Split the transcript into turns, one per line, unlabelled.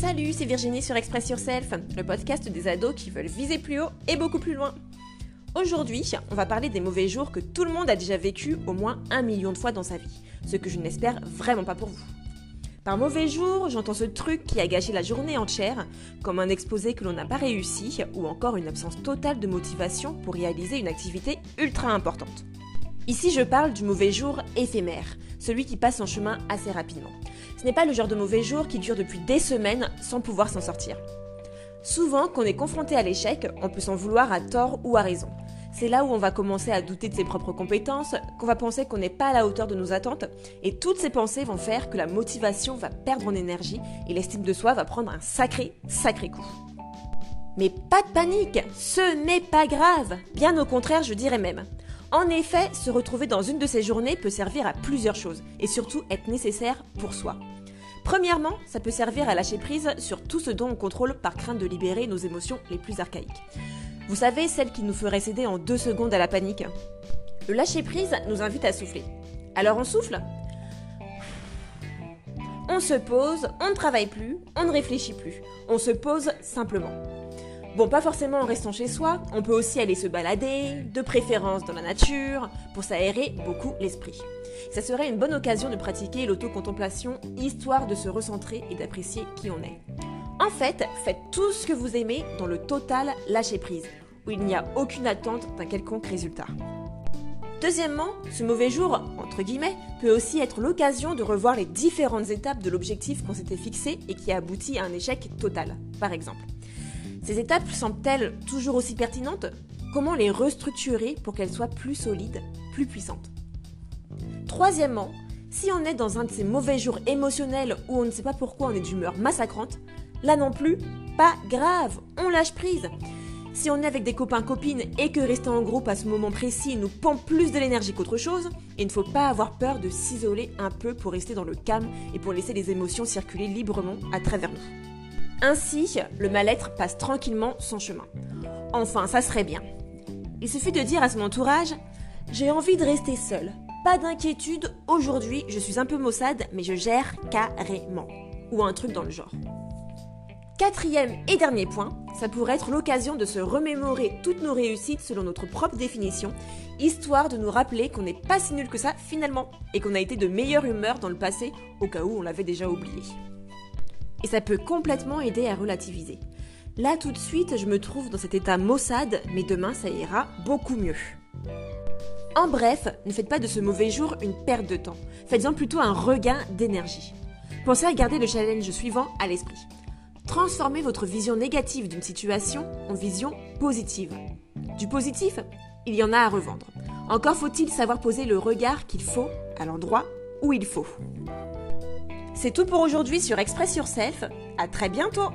Salut, c'est Virginie sur Express Yourself, le podcast des ados qui veulent viser plus haut et beaucoup plus loin. Aujourd'hui, on va parler des mauvais jours que tout le monde a déjà vécu au moins un million de fois dans sa vie, ce que je n'espère vraiment pas pour vous. Par mauvais jour, j'entends ce truc qui a gâché la journée entière, comme un exposé que l'on n'a pas réussi, ou encore une absence totale de motivation pour réaliser une activité ultra importante. Ici, je parle du mauvais jour éphémère, celui qui passe en chemin assez rapidement. Ce n'est pas le genre de mauvais jour qui dure depuis des semaines sans pouvoir s'en sortir. Souvent, quand on est confronté à l'échec, on peut s'en vouloir à tort ou à raison. C'est là où on va commencer à douter de ses propres compétences, qu'on va penser qu'on n'est pas à la hauteur de nos attentes, et toutes ces pensées vont faire que la motivation va perdre en énergie et l'estime de soi va prendre un sacré, sacré coup. Mais pas de panique, ce n'est pas grave, bien au contraire je dirais même. En effet, se retrouver dans une de ces journées peut servir à plusieurs choses, et surtout être nécessaire pour soi. Premièrement, ça peut servir à lâcher prise sur tout ce dont on contrôle par crainte de libérer nos émotions les plus archaïques. Vous savez, celles qui nous feraient céder en deux secondes à la panique Le lâcher prise nous invite à souffler. Alors on souffle? On se pose, on ne travaille plus, on ne réfléchit plus. On se pose simplement. Bon, pas forcément en restant chez soi, on peut aussi aller se balader, de préférence dans la nature, pour s'aérer beaucoup l'esprit. Ça serait une bonne occasion de pratiquer l'autocontemplation, histoire de se recentrer et d'apprécier qui on est. En fait, faites tout ce que vous aimez dans le total lâcher prise, où il n'y a aucune attente d'un quelconque résultat. Deuxièmement, ce mauvais jour, entre guillemets, peut aussi être l'occasion de revoir les différentes étapes de l'objectif qu'on s'était fixé et qui a abouti à un échec total, par exemple. Ces étapes semblent-elles toujours aussi pertinentes? Comment les restructurer pour qu'elles soient plus solides, plus puissantes? Troisièmement, si on est dans un de ces mauvais jours émotionnels où on ne sait pas pourquoi on est d'humeur massacrante, là non plus, pas grave, on lâche prise. Si on est avec des copains-copines et que rester en groupe à ce moment précis nous pompe plus de l'énergie qu'autre chose, il ne faut pas avoir peur de s'isoler un peu pour rester dans le calme et pour laisser les émotions circuler librement à travers nous. Ainsi, le mal-être passe tranquillement son chemin. Enfin, ça serait bien. Il suffit de dire à son entourage J'ai envie de rester seul. Pas d'inquiétude, aujourd'hui je suis un peu maussade, mais je gère carrément. Ou un truc dans le genre. Quatrième et dernier point, ça pourrait être l'occasion de se remémorer toutes nos réussites selon notre propre définition, histoire de nous rappeler qu'on n'est pas si nul que ça finalement, et qu'on a été de meilleure humeur dans le passé, au cas où on l'avait déjà oublié et ça peut complètement aider à relativiser. Là tout de suite, je me trouve dans cet état maussade, mais demain ça ira beaucoup mieux. En bref, ne faites pas de ce mauvais jour une perte de temps. Faites-en plutôt un regain d'énergie. Pensez à garder le challenge suivant à l'esprit. Transformez votre vision négative d'une situation en vision positive. Du positif, il y en a à revendre. Encore faut-il savoir poser le regard qu'il faut à l'endroit où il faut. C'est tout pour aujourd'hui sur Express Yourself. À très bientôt!